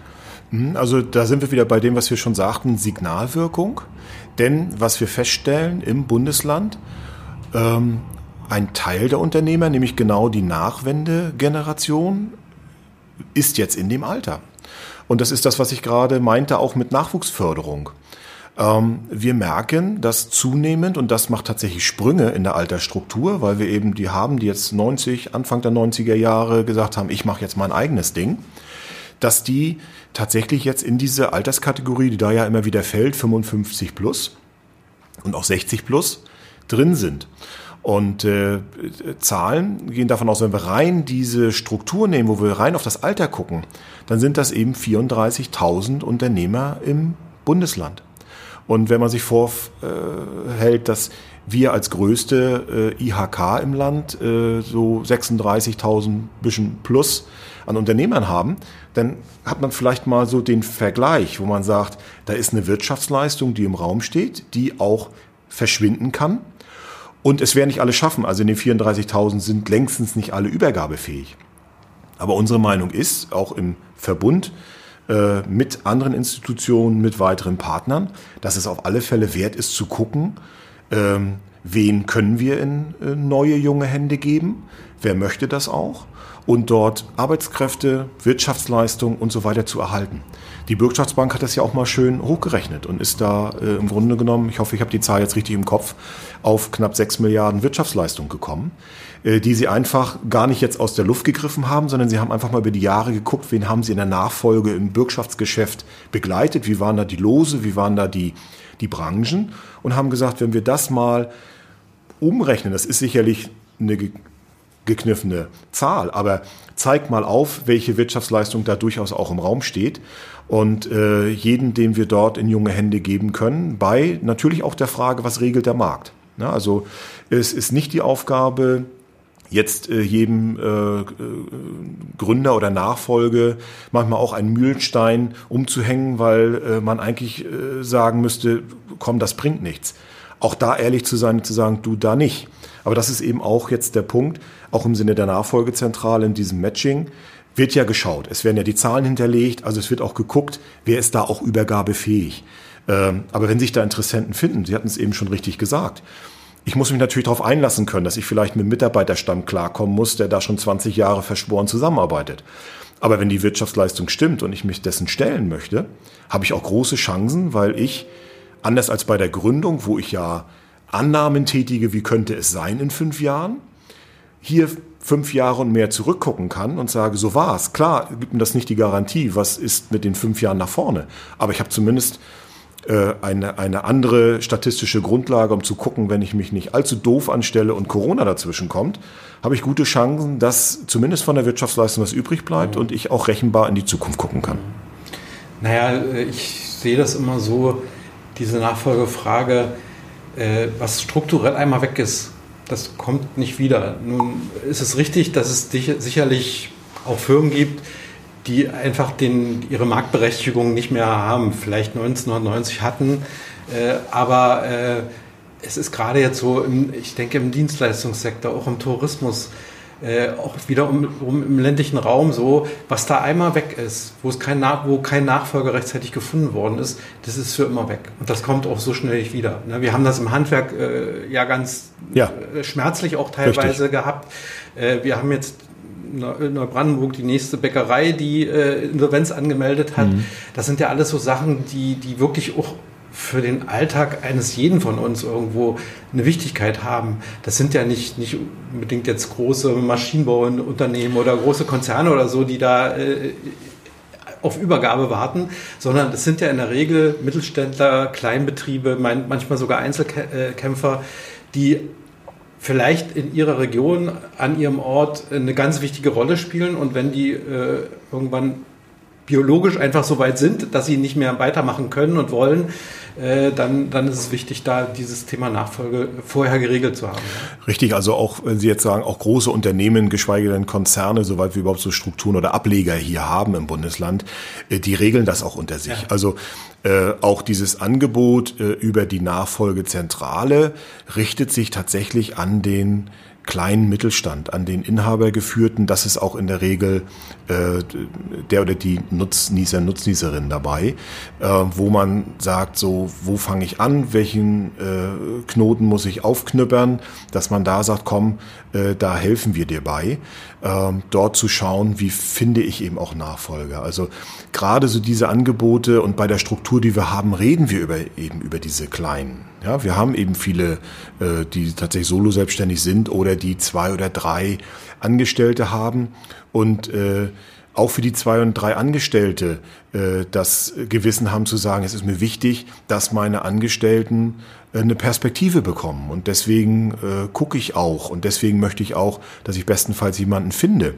Mhm, also da sind wir wieder bei dem, was wir schon sagten, Signalwirkung. Denn was wir feststellen im Bundesland, ähm, ein Teil der Unternehmer, nämlich genau die Nachwendegeneration, ist jetzt in dem Alter. Und das ist das, was ich gerade meinte, auch mit Nachwuchsförderung. Ähm, wir merken, dass zunehmend, und das macht tatsächlich Sprünge in der Altersstruktur, weil wir eben die haben, die jetzt 90, Anfang der 90er Jahre gesagt haben, ich mache jetzt mein eigenes Ding, dass die tatsächlich jetzt in diese Alterskategorie, die da ja immer wieder fällt, 55 plus und auch 60 plus, drin sind. Und äh, Zahlen gehen davon aus, wenn wir rein diese Struktur nehmen, wo wir rein auf das Alter gucken, dann sind das eben 34.000 Unternehmer im Bundesland. Und wenn man sich vorhält, dass wir als größte äh, IHK im Land äh, so 36.000 bisschen plus an Unternehmern haben, dann hat man vielleicht mal so den Vergleich, wo man sagt, da ist eine Wirtschaftsleistung, die im Raum steht, die auch verschwinden kann. Und es werden nicht alle schaffen. Also in den 34.000 sind längstens nicht alle übergabefähig. Aber unsere Meinung ist, auch im Verbund, äh, mit anderen Institutionen, mit weiteren Partnern, dass es auf alle Fälle wert ist zu gucken, ähm, wen können wir in äh, neue junge Hände geben, wer möchte das auch und dort Arbeitskräfte, Wirtschaftsleistung und so weiter zu erhalten. Die Bürgschaftsbank hat das ja auch mal schön hochgerechnet und ist da äh, im Grunde genommen, ich hoffe, ich habe die Zahl jetzt richtig im Kopf, auf knapp 6 Milliarden Wirtschaftsleistung gekommen. Äh, die sie einfach gar nicht jetzt aus der Luft gegriffen haben, sondern sie haben einfach mal über die Jahre geguckt, wen haben sie in der Nachfolge im Bürgschaftsgeschäft begleitet, wie waren da die Lose, wie waren da die, die Branchen und haben gesagt, wenn wir das mal umrechnen, das ist sicherlich eine gekniffene Zahl, aber zeigt mal auf, welche Wirtschaftsleistung da durchaus auch im Raum steht und äh, jeden, den wir dort in junge Hände geben können, bei natürlich auch der Frage, was regelt der Markt. Ja, also es ist nicht die Aufgabe jetzt äh, jedem äh, Gründer oder Nachfolge manchmal auch einen Mühlenstein umzuhängen, weil äh, man eigentlich äh, sagen müsste, komm, das bringt nichts. Auch da ehrlich zu sein zu sagen, du da nicht. Aber das ist eben auch jetzt der Punkt, auch im Sinne der Nachfolgezentrale in diesem Matching wird ja geschaut. Es werden ja die Zahlen hinterlegt, also es wird auch geguckt, wer ist da auch übergabefähig. Ähm, aber wenn sich da Interessenten finden, Sie hatten es eben schon richtig gesagt, ich muss mich natürlich darauf einlassen können, dass ich vielleicht mit Mitarbeiterstamm klarkommen muss, der da schon 20 Jahre verschworen zusammenarbeitet. Aber wenn die Wirtschaftsleistung stimmt und ich mich dessen stellen möchte, habe ich auch große Chancen, weil ich, anders als bei der Gründung, wo ich ja Annahmen tätige, wie könnte es sein in fünf Jahren, hier fünf Jahre und mehr zurückgucken kann und sage, so war es. Klar gibt mir das nicht die Garantie, was ist mit den fünf Jahren nach vorne. Aber ich habe zumindest äh, eine, eine andere statistische Grundlage, um zu gucken, wenn ich mich nicht allzu doof anstelle und Corona dazwischen kommt, habe ich gute Chancen, dass zumindest von der Wirtschaftsleistung was übrig bleibt und ich auch rechenbar in die Zukunft gucken kann. Naja, ich sehe das immer so, diese Nachfolgefrage, äh, was strukturell einmal weg ist, das kommt nicht wieder. Nun ist es richtig, dass es sicherlich auch Firmen gibt, die einfach den, ihre Marktberechtigung nicht mehr haben, vielleicht 1990 hatten. Äh, aber äh, es ist gerade jetzt so, im, ich denke im Dienstleistungssektor, auch im Tourismus, äh, auch wieder um, um, im ländlichen Raum so, was da einmal weg ist, wo es kein, wo kein Nachfolger rechtzeitig gefunden worden ist, das ist für immer weg. Und das kommt auch so schnell nicht wieder. Ne? Wir haben das im Handwerk äh, ja ganz ja. Äh, schmerzlich auch teilweise Richtig. gehabt. Äh, wir haben jetzt Neubrandenburg die nächste Bäckerei, die äh, Insolvenz angemeldet hat. Mhm. Das sind ja alles so Sachen, die, die wirklich auch für den Alltag eines jeden von uns irgendwo eine Wichtigkeit haben. Das sind ja nicht, nicht unbedingt jetzt große Maschinenbauunternehmen oder große Konzerne oder so, die da äh, auf Übergabe warten, sondern das sind ja in der Regel Mittelständler, Kleinbetriebe, manchmal sogar Einzelkämpfer, die vielleicht in ihrer Region, an ihrem Ort eine ganz wichtige Rolle spielen. Und wenn die äh, irgendwann biologisch einfach so weit sind, dass sie nicht mehr weitermachen können und wollen, äh, dann, dann ist es wichtig, da dieses Thema Nachfolge vorher geregelt zu haben. Richtig, also auch, wenn Sie jetzt sagen, auch große Unternehmen, geschweige denn Konzerne, soweit wir überhaupt so Strukturen oder Ableger hier haben im Bundesland, äh, die regeln das auch unter sich. Ja. Also äh, auch dieses Angebot äh, über die Nachfolgezentrale richtet sich tatsächlich an den kleinen Mittelstand, an den Inhabergeführten. Das ist auch in der Regel äh, der oder die Nutznießer, Nutznießerin dabei, äh, wo man sagt, so, wo fange ich an, welchen äh, Knoten muss ich aufknüppern, dass man da sagt, komm, äh, da helfen wir dir bei, äh, dort zu schauen, wie finde ich eben auch Nachfolger. Also gerade so diese Angebote und bei der Struktur, die wir haben, reden wir über eben über diese kleinen. Ja, wir haben eben viele, äh, die tatsächlich solo selbstständig sind oder die zwei oder drei Angestellte haben und äh, auch für die zwei und drei Angestellte äh, das Gewissen haben zu sagen, es ist mir wichtig, dass meine Angestellten äh, eine Perspektive bekommen. Und deswegen äh, gucke ich auch und deswegen möchte ich auch, dass ich bestenfalls jemanden finde.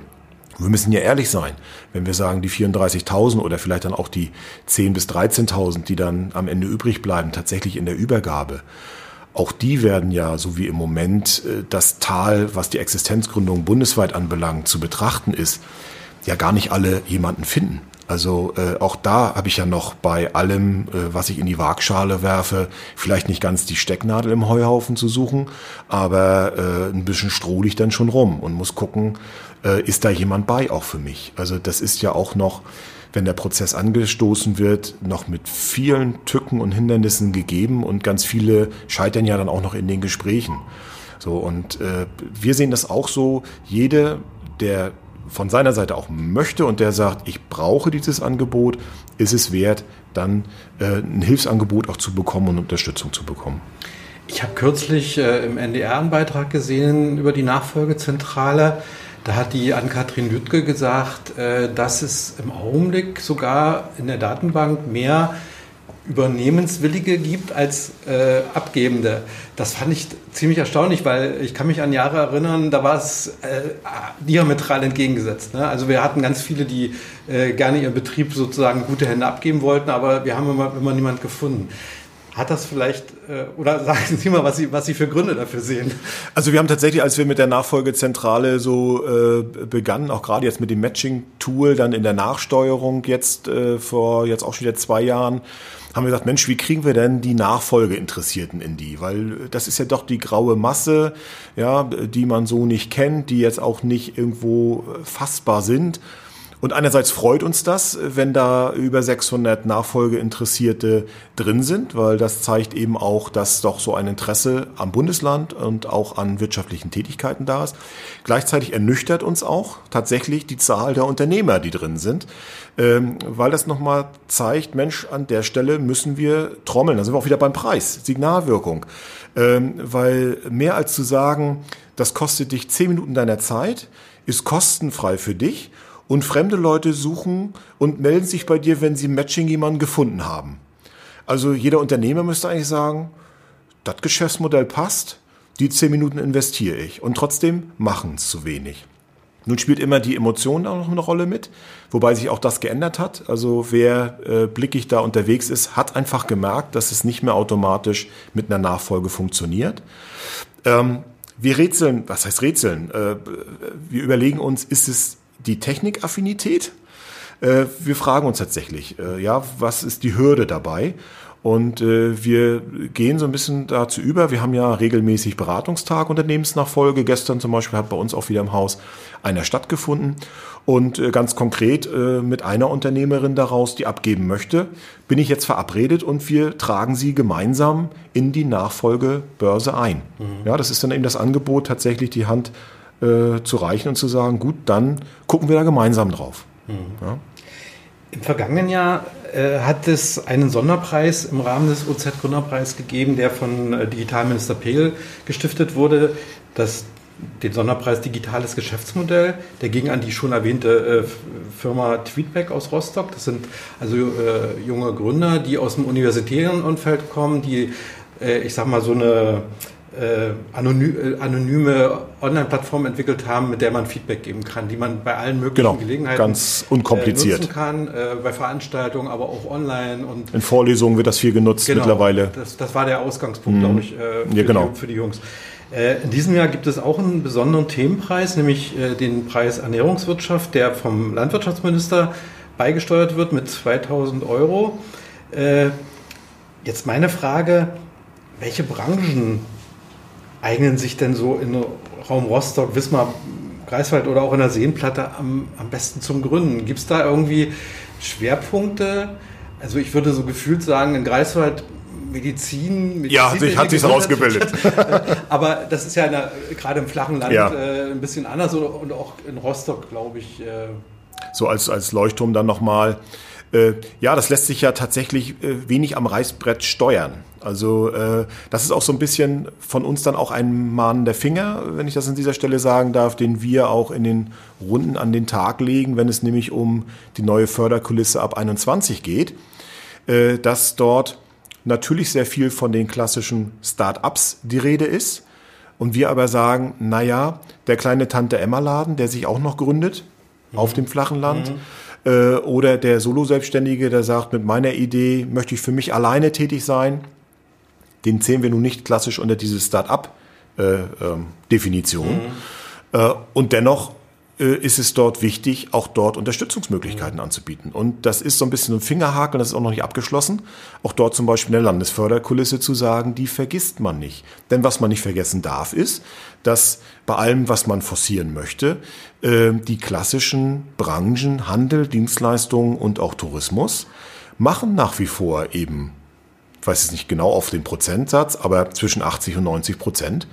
Wir müssen ja ehrlich sein, wenn wir sagen, die 34.000 oder vielleicht dann auch die 10.000 bis 13.000, die dann am Ende übrig bleiben, tatsächlich in der Übergabe, auch die werden ja, so wie im Moment äh, das Tal, was die Existenzgründung bundesweit anbelangt, zu betrachten ist, ja gar nicht alle jemanden finden. Also äh, auch da habe ich ja noch bei allem, äh, was ich in die Waagschale werfe, vielleicht nicht ganz die Stecknadel im Heuhaufen zu suchen, aber äh, ein bisschen stroh ich dann schon rum und muss gucken, äh, ist da jemand bei auch für mich. Also das ist ja auch noch, wenn der Prozess angestoßen wird, noch mit vielen Tücken und Hindernissen gegeben und ganz viele scheitern ja dann auch noch in den Gesprächen. So und äh, wir sehen das auch so. Jede, der von seiner Seite auch möchte und der sagt, ich brauche dieses Angebot, ist es wert, dann äh, ein Hilfsangebot auch zu bekommen und Unterstützung zu bekommen. Ich habe kürzlich äh, im NDR einen Beitrag gesehen über die Nachfolgezentrale. Da hat die Ann-Kathrin Lüttke gesagt, äh, dass es im Augenblick sogar in der Datenbank mehr Übernehmenswillige gibt als äh, Abgebende. Das fand ich ziemlich erstaunlich, weil ich kann mich an Jahre erinnern, da war es äh, diametral entgegengesetzt. Ne? Also wir hatten ganz viele, die äh, gerne ihren Betrieb sozusagen gute Hände abgeben wollten, aber wir haben immer, immer niemand gefunden. Hat das vielleicht, äh, oder sagen Sie mal, was Sie, was Sie für Gründe dafür sehen? Also wir haben tatsächlich, als wir mit der Nachfolgezentrale so äh, begannen, auch gerade jetzt mit dem Matching-Tool, dann in der Nachsteuerung jetzt äh, vor jetzt auch schon wieder zwei Jahren, haben wir gesagt, Mensch, wie kriegen wir denn die Nachfolgeinteressierten in die? Weil das ist ja doch die graue Masse, ja, die man so nicht kennt, die jetzt auch nicht irgendwo fassbar sind. Und einerseits freut uns das, wenn da über 600 Nachfolgeinteressierte drin sind, weil das zeigt eben auch, dass doch so ein Interesse am Bundesland und auch an wirtschaftlichen Tätigkeiten da ist. Gleichzeitig ernüchtert uns auch tatsächlich die Zahl der Unternehmer, die drin sind, ähm, weil das nochmal zeigt, Mensch, an der Stelle müssen wir trommeln. Da sind wir auch wieder beim Preis, Signalwirkung. Ähm, weil mehr als zu sagen, das kostet dich zehn Minuten deiner Zeit, ist kostenfrei für dich und fremde Leute suchen und melden sich bei dir, wenn sie Matching jemanden gefunden haben. Also jeder Unternehmer müsste eigentlich sagen, das Geschäftsmodell passt, die zehn Minuten investiere ich. Und trotzdem machen es zu wenig. Nun spielt immer die Emotion auch noch eine Rolle mit, wobei sich auch das geändert hat. Also wer äh, blickig da unterwegs ist, hat einfach gemerkt, dass es nicht mehr automatisch mit einer Nachfolge funktioniert. Ähm, wir rätseln, was heißt rätseln? Äh, wir überlegen uns, ist es die Technikaffinität. Äh, wir fragen uns tatsächlich, äh, ja, was ist die Hürde dabei? Und äh, wir gehen so ein bisschen dazu über. Wir haben ja regelmäßig Beratungstag Unternehmensnachfolge. Gestern zum Beispiel hat bei uns auch wieder im Haus einer stattgefunden. Und äh, ganz konkret äh, mit einer Unternehmerin daraus, die abgeben möchte, bin ich jetzt verabredet und wir tragen sie gemeinsam in die Nachfolgebörse ein. Mhm. Ja, das ist dann eben das Angebot, tatsächlich die Hand äh, zu reichen und zu sagen, gut, dann gucken wir da gemeinsam drauf. Mhm. Ja. Im vergangenen Jahr äh, hat es einen Sonderpreis im Rahmen des OZ-Gründerpreis gegeben, der von äh, Digitalminister Pehl gestiftet wurde. Das, den Sonderpreis Digitales Geschäftsmodell. Der ging an die schon erwähnte äh, Firma Tweetback aus Rostock. Das sind also äh, junge Gründer, die aus dem universitären Umfeld kommen, die, äh, ich sag mal, so eine äh, anony äh, anonyme Online-Plattform entwickelt haben, mit der man Feedback geben kann, die man bei allen möglichen genau, Gelegenheiten ganz unkompliziert. Äh, nutzen kann, äh, bei Veranstaltungen, aber auch online. Und In Vorlesungen wird das viel genutzt genau, mittlerweile. Das, das war der Ausgangspunkt, mhm. glaube ich, äh, für, ja, genau. die, für die Jungs. Äh, in diesem Jahr gibt es auch einen besonderen Themenpreis, nämlich den Preis Ernährungswirtschaft, der vom Landwirtschaftsminister beigesteuert wird mit 2000 Euro. Jetzt meine Frage, welche Branchen eignen sich denn so in Raum Rostock, Wismar, Greifswald oder auch in der Seenplatte am, am besten zum Gründen? Gibt es da irgendwie Schwerpunkte? Also ich würde so gefühlt sagen, in Greifswald Medizin, Medizin ja, sich hat sich ausgebildet. Aber das ist ja der, gerade im flachen Land ja. äh, ein bisschen anders und auch in Rostock, glaube ich. Äh so als, als Leuchtturm dann nochmal. Äh, ja, das lässt sich ja tatsächlich äh, wenig am Reißbrett steuern. Also äh, das ist auch so ein bisschen von uns dann auch ein mahnender Finger, wenn ich das an dieser Stelle sagen darf, den wir auch in den Runden an den Tag legen, wenn es nämlich um die neue Förderkulisse ab 21 geht, äh, dass dort natürlich sehr viel von den klassischen Start-ups die Rede ist. Und wir aber sagen, naja, der kleine Tante-Emma-Laden, der sich auch noch gründet mhm. auf dem flachen Land, mhm äh, oder der Solo-Selbstständige, der sagt, mit meiner Idee möchte ich für mich alleine tätig sein. Den zählen wir nun nicht klassisch unter diese Start-up-Definition. Äh, ähm, mhm. äh, und dennoch ist es dort wichtig, auch dort Unterstützungsmöglichkeiten anzubieten. Und das ist so ein bisschen ein Fingerhaken, das ist auch noch nicht abgeschlossen. Auch dort zum Beispiel in der Landesförderkulisse zu sagen, die vergisst man nicht. Denn was man nicht vergessen darf, ist, dass bei allem, was man forcieren möchte, äh, die klassischen Branchen, Handel, Dienstleistungen und auch Tourismus machen nach wie vor eben, ich weiß es nicht genau auf den Prozentsatz, aber zwischen 80 und 90 Prozent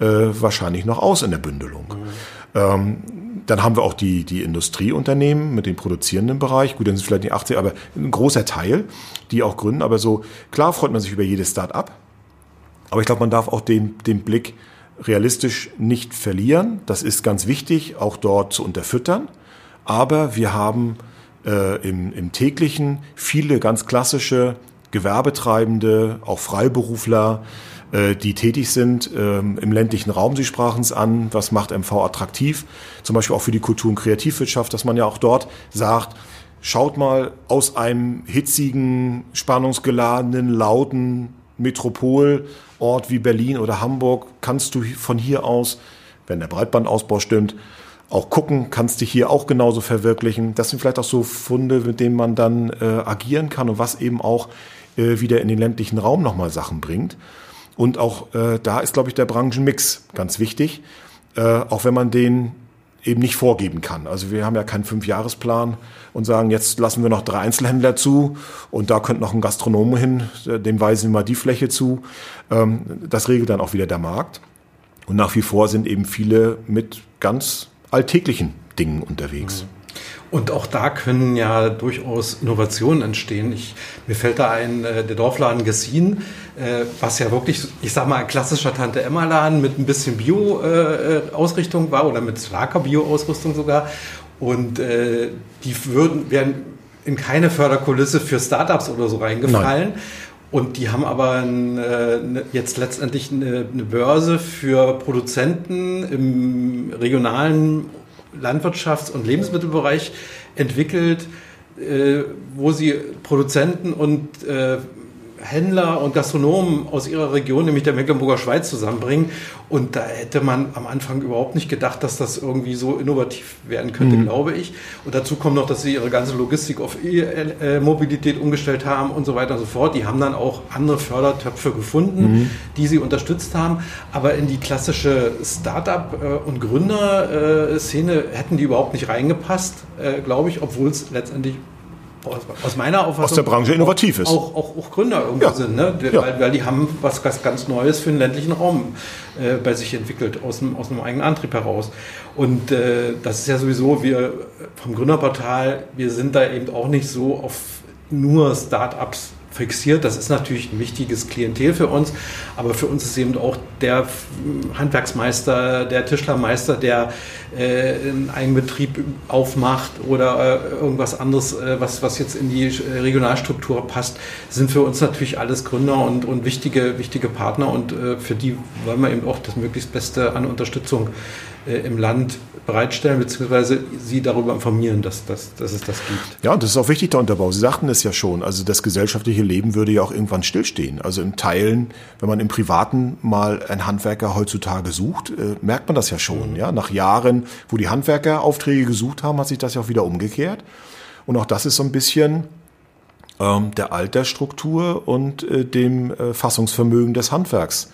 äh, wahrscheinlich noch aus in der Bündelung. Mhm. Ähm, dann haben wir auch die, die Industrieunternehmen mit dem produzierenden Bereich. Gut, dann sind vielleicht nicht 80, aber ein großer Teil, die auch gründen. Aber so, klar freut man sich über jedes Start-up. Aber ich glaube, man darf auch den, den Blick realistisch nicht verlieren. Das ist ganz wichtig, auch dort zu unterfüttern. Aber wir haben äh, im, im täglichen viele ganz klassische Gewerbetreibende, auch Freiberufler, äh, die tätig sind ähm, im ländlichen Raum. Sie sprachen es an, was macht MV attraktiv, zum Beispiel auch für die Kultur- und Kreativwirtschaft, dass man ja auch dort sagt, schaut mal aus einem hitzigen, spannungsgeladenen, lauten Metropolort wie Berlin oder Hamburg kannst du von hier aus, wenn der Breitbandausbau stimmt, auch gucken, kannst dich hier auch genauso verwirklichen. Das sind vielleicht auch so Funde, mit denen man dann äh, agieren kann und was eben auch äh, wieder in den ländlichen Raum nochmal Sachen bringt. Und auch äh, da ist, glaube ich, der Branchenmix ganz wichtig, äh, auch wenn man den eben nicht vorgeben kann. Also wir haben ja keinen Fünfjahresplan und sagen, jetzt lassen wir noch drei Einzelhändler zu und da könnte noch ein Gastronom hin, dem weisen wir mal die Fläche zu. Ähm, das regelt dann auch wieder der Markt. Und nach wie vor sind eben viele mit ganz alltäglichen Dingen unterwegs. Mhm. Und auch da können ja durchaus Innovationen entstehen. Ich, mir fällt da ein, äh, der Dorfladen Gessin, äh, was ja wirklich, ich sag mal, ein klassischer Tante-Emma-Laden mit ein bisschen Bio-Ausrichtung äh, war oder mit starker Bio-Ausrüstung sogar. Und äh, die würden, wären in keine Förderkulisse für Startups oder so reingefallen. Nein. Und die haben aber ein, äh, ne, jetzt letztendlich eine, eine, Börse für Produzenten im regionalen Landwirtschafts- und Lebensmittelbereich entwickelt, äh, wo sie Produzenten und äh, Händler und Gastronomen aus ihrer Region, nämlich der Mecklenburger Schweiz, zusammenbringen. Und da hätte man am Anfang überhaupt nicht gedacht, dass das irgendwie so innovativ werden könnte, mhm. glaube ich. Und dazu kommt noch, dass sie ihre ganze Logistik auf E-Mobilität umgestellt haben und so weiter und so fort. Die haben dann auch andere Fördertöpfe gefunden, mhm. die sie unterstützt haben. Aber in die klassische Start-up- äh, und Gründerszene hätten die überhaupt nicht reingepasst, äh, glaube ich, obwohl es letztendlich aus meiner Auffassung aus der Branche innovativ ist. Auch, auch, auch Gründer irgendwo ja. sind, ne? Ja. weil, weil die haben was ganz, ganz Neues für den ländlichen Raum äh, bei sich entwickelt, aus dem, aus einem eigenen Antrieb heraus. Und äh, das ist ja sowieso, wir vom Gründerportal, wir sind da eben auch nicht so auf nur Startups fixiert. Das ist natürlich ein wichtiges Klientel für uns, aber für uns ist eben auch der Handwerksmeister, der Tischlermeister, der äh, einen Betrieb aufmacht oder äh, irgendwas anderes, äh, was, was jetzt in die äh, Regionalstruktur passt, sind für uns natürlich alles Gründer und, und wichtige, wichtige Partner und äh, für die wollen wir eben auch das möglichst Beste an Unterstützung äh, im Land bereitstellen, beziehungsweise Sie darüber informieren, dass, dass, dass es das gibt. Ja, und das ist auch wichtig, der Unterbau. Sie sagten es ja schon, also das gesellschaftliche Leben würde ja auch irgendwann stillstehen. Also in Teilen, wenn man im Privaten mal einen Handwerker heutzutage sucht, äh, merkt man das ja schon. Mhm. Ja, nach Jahren, wo die Handwerker Aufträge gesucht haben, hat sich das ja auch wieder umgekehrt. Und auch das ist so ein bisschen ähm, der Altersstruktur und äh, dem äh, Fassungsvermögen des Handwerks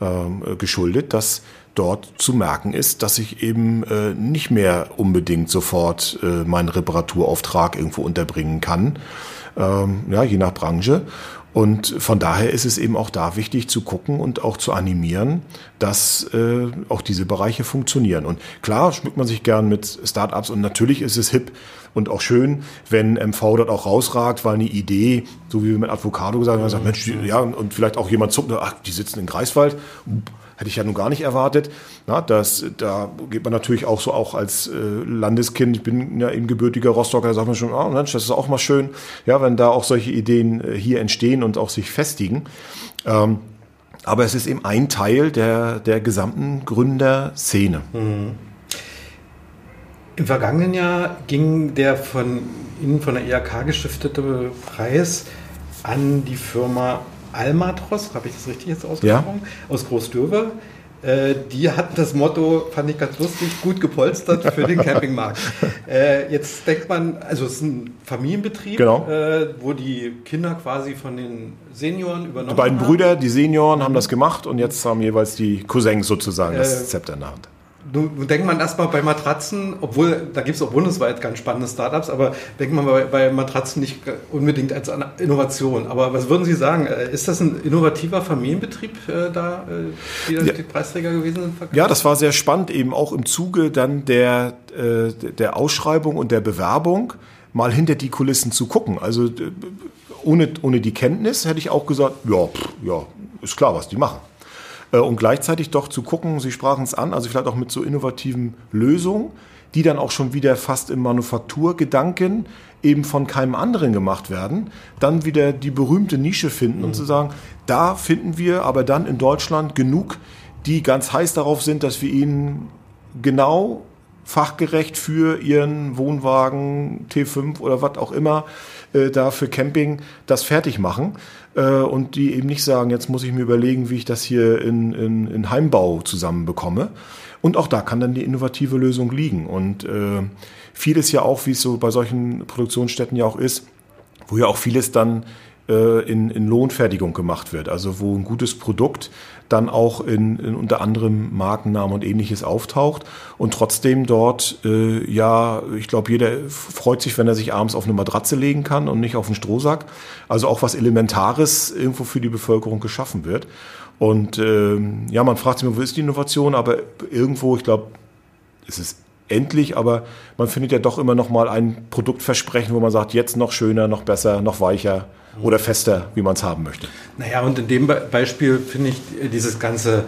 ähm, geschuldet, dass dort zu merken ist, dass ich eben äh, nicht mehr unbedingt sofort äh, meinen Reparaturauftrag irgendwo unterbringen kann, ähm, ja, je nach Branche. Und von daher ist es eben auch da wichtig zu gucken und auch zu animieren, dass äh, auch diese Bereiche funktionieren. Und klar schmückt man sich gern mit Startups und natürlich ist es hip und auch schön, wenn MV dort auch rausragt, weil eine Idee, so wie wir mit Avocado gesagt haben, sagt, Mensch, ja, und vielleicht auch jemand zuckt, ach, die sitzen in Greifswald, Hätte ich ja nun gar nicht erwartet. Na, das, da geht man natürlich auch so auch als äh, Landeskind, ich bin ja eben gebürtiger Rostocker, da sagt man schon, oh Mensch, das ist auch mal schön, ja, wenn da auch solche Ideen äh, hier entstehen und auch sich festigen. Ähm, aber es ist eben ein Teil der, der gesamten Gründerszene. Mhm. Im vergangenen Jahr ging der von Ihnen von der IHK gestiftete Preis an die Firma Almatros, habe ich das richtig jetzt ausgesprochen, ja. aus Großdürwe. Äh, die hatten das Motto, fand ich ganz lustig, gut gepolstert für den Campingmarkt. äh, jetzt denkt man, also es ist ein Familienbetrieb, genau. äh, wo die Kinder quasi von den Senioren übernommen. Die beiden haben. Brüder, die Senioren, haben das gemacht und jetzt haben jeweils die Cousins sozusagen das Zepter in der Hand. Nun denkt man erstmal bei Matratzen, obwohl da gibt es auch bundesweit ganz spannende Startups, aber denkt man bei, bei, Matratzen nicht unbedingt als Innovation. Aber was würden Sie sagen? Äh, ist das ein innovativer Familienbetrieb äh, da, äh, die ja. die Preisträger gewesen sind? Ja, das war sehr spannend, eben auch im Zuge dann der, äh, der Ausschreibung und der Bewerbung mal hinter die Kulissen zu gucken. Also äh, ohne, ohne die Kenntnis hätte ich auch gesagt, ja, pff, ja, ist klar, was die machen. Äh, und gleichzeitig doch zu gucken, Sie sprachen es an, also vielleicht auch mit so innovativen Lösungen, die dann auch schon wieder fast im Manufakturgedanken eben von keinem anderen gemacht werden, dann wieder die berühmte Nische finden mhm. und zu sagen, da finden wir aber dann in Deutschland genug, die ganz heiß darauf sind, dass wir ihnen genau fachgerecht für ihren Wohnwagen T5 oder was auch immer äh, da für Camping das fertig machen äh, und die eben nicht sagen, jetzt muss ich mir überlegen, wie ich das hier in, in, in Heimbau zusammenbekomme. Und auch da kann dann die innovative Lösung liegen. Und äh, vieles ja auch, wie es so bei solchen Produktionsstätten ja auch ist, wo ja auch vieles dann äh, in, in Lohnfertigung gemacht wird. Also wo ein gutes Produkt dann auch in, in unter anderem Markennamen und ähnliches auftaucht und trotzdem dort, äh, ja, ich glaube, jeder freut sich, wenn er sich abends auf eine Matratze legen kann und nicht auf einen Strohsack. Also auch was Elementares irgendwo für die Bevölkerung geschaffen wird. Und äh, ja, man fragt sich immer, wo ist die Innovation? Aber irgendwo, ich glaube, es ist endlich, aber man findet ja doch immer noch mal ein Produktversprechen, wo man sagt, jetzt noch schöner, noch besser, noch weicher oder fester, wie man es haben möchte. Naja, und in dem Beispiel finde ich dieses ganze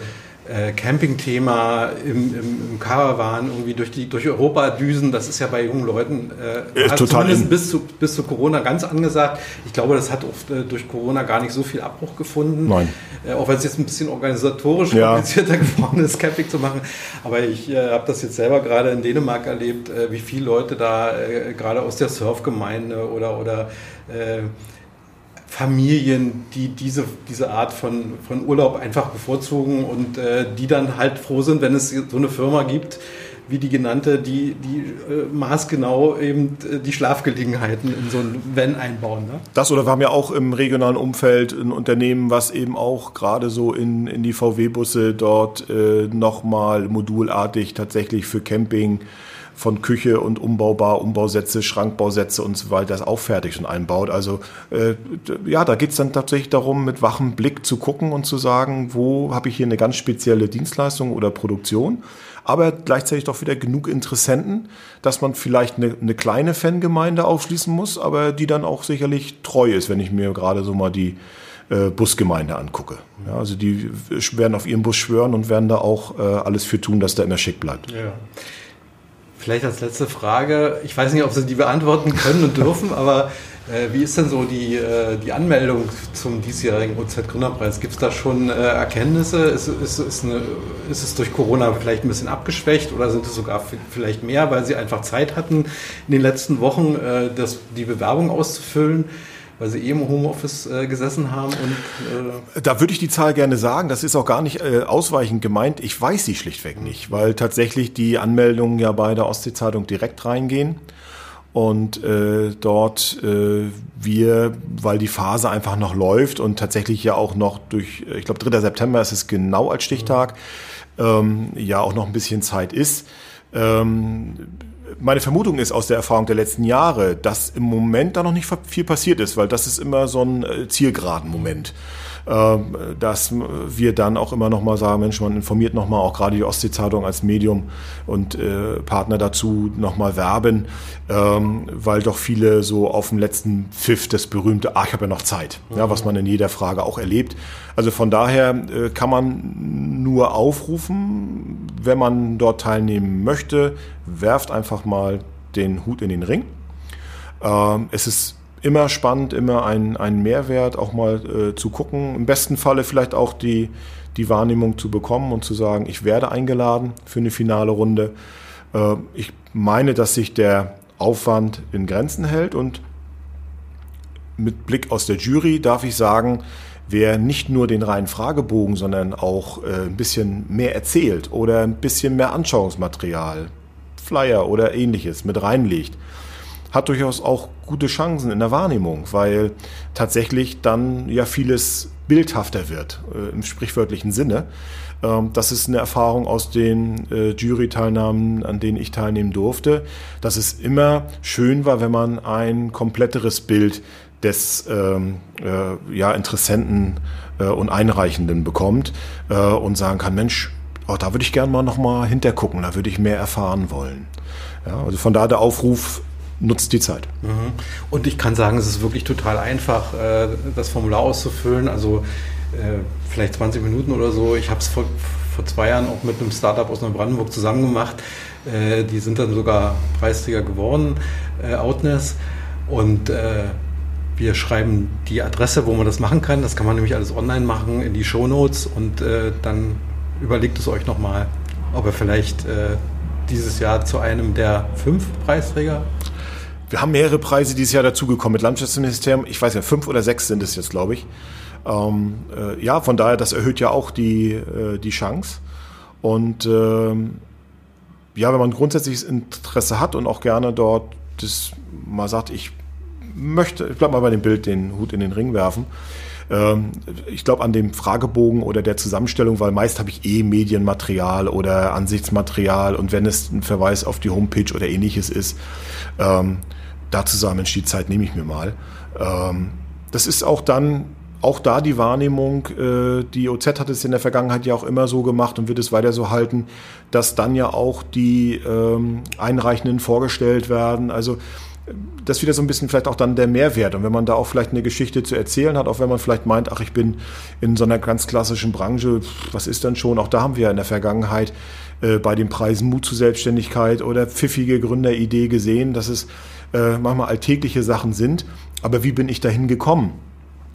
äh, Camping-Thema im, im, im Caravan irgendwie durch, die, durch Europa düsen, das ist ja bei jungen Leuten äh, ist total zumindest bis zu, bis zu Corona ganz angesagt. Ich glaube, das hat oft äh, durch Corona gar nicht so viel Abbruch gefunden. Nein. Äh, auch wenn es jetzt ein bisschen organisatorisch Ja. komplizierter geworden ist, Camping zu machen. Aber ich äh, habe das jetzt selber gerade in Dänemark erlebt, äh, wie viele Leute da äh, gerade aus der Surfgemeinde oder, oder äh, Familien, die diese, diese Art von, von Urlaub einfach bevorzugen und äh, die dann halt froh sind, wenn es so eine Firma gibt, wie die genannte, die, die äh, maßgenau eben äh, die Schlafgelegenheiten in so ein Van einbauen. Ne? Das oder wir haben ja auch im regionalen Umfeld ein Unternehmen, was eben auch gerade so in, in die VW-Busse dort äh, nochmal modulartig tatsächlich für Camping von Küche und umbaubar, Umbausätze, Schrankbausätze und so weiter das auch fertig und einbaut. Also äh, ja, da geht's dann tatsächlich darum, mit wachem Blick zu gucken und zu sagen, wo habe ich hier eine ganz spezielle Dienstleistung oder Produktion, aber gleichzeitig doch wieder genug Interessenten, dass man vielleicht eine, eine kleine Fangemeinde aufschließen muss, aber die dann auch sicherlich treu ist, wenn ich mir gerade so mal die äh, Busgemeinde angucke. Ja, also die werden auf ihren Bus schwören und werden da auch äh, alles für tun, dass der immer schick bleibt. Ja. Vielleicht als letzte Frage, ich weiß nicht, ob Sie die beantworten können und dürfen, aber äh, wie ist denn so die, äh, die Anmeldung zum diesjährigen OZ-Gründerpreis? Gibt es da schon äh, Erkenntnisse? Ist, ist, ist, eine, ist es durch Corona vielleicht ein bisschen abgeschwächt oder sind es sogar vielleicht mehr, weil Sie einfach Zeit hatten, in den letzten Wochen äh, das, die Bewerbung auszufüllen? Weil sie eh im Homeoffice äh, gesessen haben und äh, Da würde ich die Zahl gerne sagen. Das ist auch gar nicht äh, ausweichend gemeint. Ich weiß sie schlichtweg nicht, weil tatsächlich die Anmeldungen ja bei der Ostsee-Zeitung direkt reingehen. Und äh, dort äh, wir, weil die Phase einfach noch läuft und tatsächlich ja auch noch durch, ich glaube 3. September ist es genau als Stichtag, ähm, ja auch noch ein bisschen Zeit ist. Ähm, meine Vermutung ist aus der Erfahrung der letzten Jahre, dass im Moment da noch nicht viel passiert ist, weil das ist immer so ein äh, Zielgeraden-Moment. Ähm, dass wir dann auch immer noch mal sagen, Mensch, man informiert noch mal auch gerade die Ostsee-Zeitung als Medium und äh, Partner dazu noch mal werben, ähm, weil doch viele so auf dem letzten Pfiff das berühmte, ah, ich habe ja noch Zeit, ja, was man in jeder Frage auch erlebt. Also von daher äh, kann man nur aufrufen, wenn man dort teilnehmen möchte, werft einfach mal den Hut in den Ring. Ähm, es ist immer spannend, immer ein, ein Mehrwert, auch mal äh, zu gucken. Im besten Falle vielleicht auch die, die Wahrnehmung zu bekommen und zu sagen, ich werde eingeladen für eine finale Runde. Äh, ich meine, dass sich der Aufwand in Grenzen hält und mit Blick aus der Jury darf ich sagen, wer nicht nur den reinen Fragebogen, sondern auch äh, ein bisschen mehr erzählt oder ein bisschen mehr Anschauungsmaterial, Flyer oder ähnliches mit reinlegt, hat durchaus auch gute Chancen in der Wahrnehmung, weil tatsächlich dann ja vieles bildhafter wird, äh, im sprichwörtlichen Sinne. Ähm, das ist eine Erfahrung aus den äh, Jury-Teilnahmen, an denen ich teilnehmen durfte, dass es immer schön war, wenn man ein kompletteres Bild des ähm, äh, ja, Interessenten äh, und Einreichenden bekommt äh, und sagen kann, Mensch, oh, da würde ich gerne mal nochmal hintergucken, da würde ich mehr erfahren wollen. Ja, also von da der Aufruf, nutzt die Zeit. Mhm. Und ich kann sagen, es ist wirklich total einfach, äh, das Formular auszufüllen. Also äh, vielleicht 20 Minuten oder so. Ich habe es vor, vor zwei Jahren auch mit einem Startup aus Neubrandenburg zusammen gemacht. Äh, die sind dann sogar Preisträger geworden, Outness. Und wir schreiben die Adresse, wo man das machen kann. Das kann man nämlich alles online machen in die Shownotes und dann überlegt es euch nochmal, ob ihr vielleicht dieses Jahr zu einem der fünf Preisträger? Wir haben mehrere Preise dieses Jahr dazugekommen mit Landwirtschaftsministerium. Ich weiß ja, fünf oder sechs sind es jetzt, glaube ich. Ähm, äh, ja, von daher, das erhöht ja auch die, äh, die Chance. Und ähm, ja, wenn man grundsätzliches Interesse hat und auch gerne dort das mal sagt, ich möchte, ich bleib mal bei dem Bild, den Hut in den Ring werfen. Ähm, ich glaube an dem Fragebogen oder der Zusammenstellung, weil meist habe ich eh Medienmaterial oder Ansichtsmaterial und wenn es ein Verweis auf die Homepage oder ähnliches ist, ähm, da zusammen die Zeit nehme ich mir mal. Ähm, das ist auch dann auch da die Wahrnehmung, äh, die OZ hat es in der Vergangenheit ja auch immer so gemacht und wird es weiter so halten, dass dann ja auch die ähm, Einreichenden vorgestellt werden. Also das ist wieder so ein bisschen vielleicht auch dann der Mehrwert. Und wenn man da auch vielleicht eine Geschichte zu erzählen hat, auch wenn man vielleicht meint, ach, ich bin in so einer ganz klassischen Branche, was ist denn schon? Auch da haben wir ja in der Vergangenheit äh, bei den Preisen Mut zur Selbstständigkeit oder pfiffige Gründeridee gesehen, dass es äh, manchmal alltägliche Sachen sind. Aber wie bin ich dahin gekommen?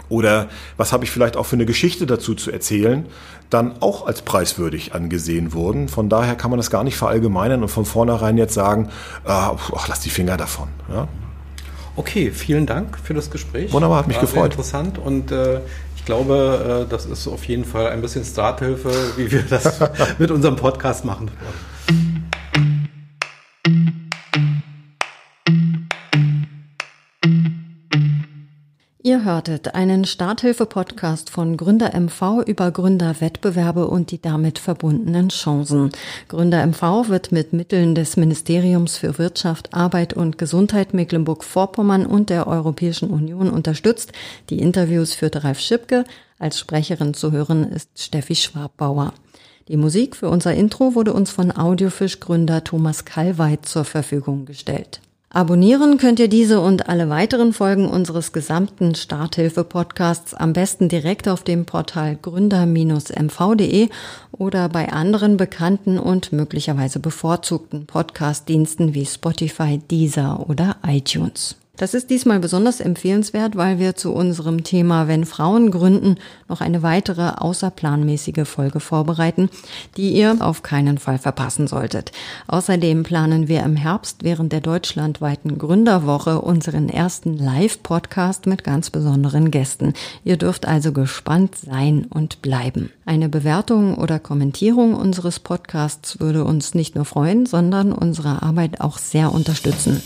Oder was habe ich vielleicht auch für eine Geschichte dazu zu erzählen, dann auch als preiswürdig angesehen wurden. Von daher kann man das gar nicht verallgemeinern und von vornherein jetzt sagen, äh, ach, lass die Finger davon. Ja? Okay, vielen Dank für das Gespräch. Wunderbar, hat mich War gefreut. interessant und äh, ich glaube, äh, das ist auf jeden Fall ein bisschen Starthilfe, wie wir das mit unserem Podcast machen wollen. Ihr hörtet einen Starthilfe-Podcast von Gründer MV über Gründerwettbewerbe und die damit verbundenen Chancen. Gründer MV wird mit Mitteln des Ministeriums für Wirtschaft, Arbeit und Gesundheit Mecklenburg-Vorpommern und der Europäischen Union unterstützt. Die Interviews führte Ralf Schipke. Als Sprecherin zu hören ist Steffi Schwabbauer. Die Musik für unser Intro wurde uns von Audiofisch-Gründer Thomas Kallweit zur Verfügung gestellt. Abonnieren könnt ihr diese und alle weiteren Folgen unseres gesamten Starthilfe-Podcasts am besten direkt auf dem Portal gründer-mv.de oder bei anderen bekannten und möglicherweise bevorzugten Podcast-Diensten wie Spotify, Deezer oder iTunes. Das ist diesmal besonders empfehlenswert, weil wir zu unserem Thema Wenn Frauen gründen noch eine weitere außerplanmäßige Folge vorbereiten, die ihr auf keinen Fall verpassen solltet. Außerdem planen wir im Herbst während der deutschlandweiten Gründerwoche unseren ersten Live-Podcast mit ganz besonderen Gästen. Ihr dürft also gespannt sein und bleiben. Eine Bewertung oder Kommentierung unseres Podcasts würde uns nicht nur freuen, sondern unsere Arbeit auch sehr unterstützen.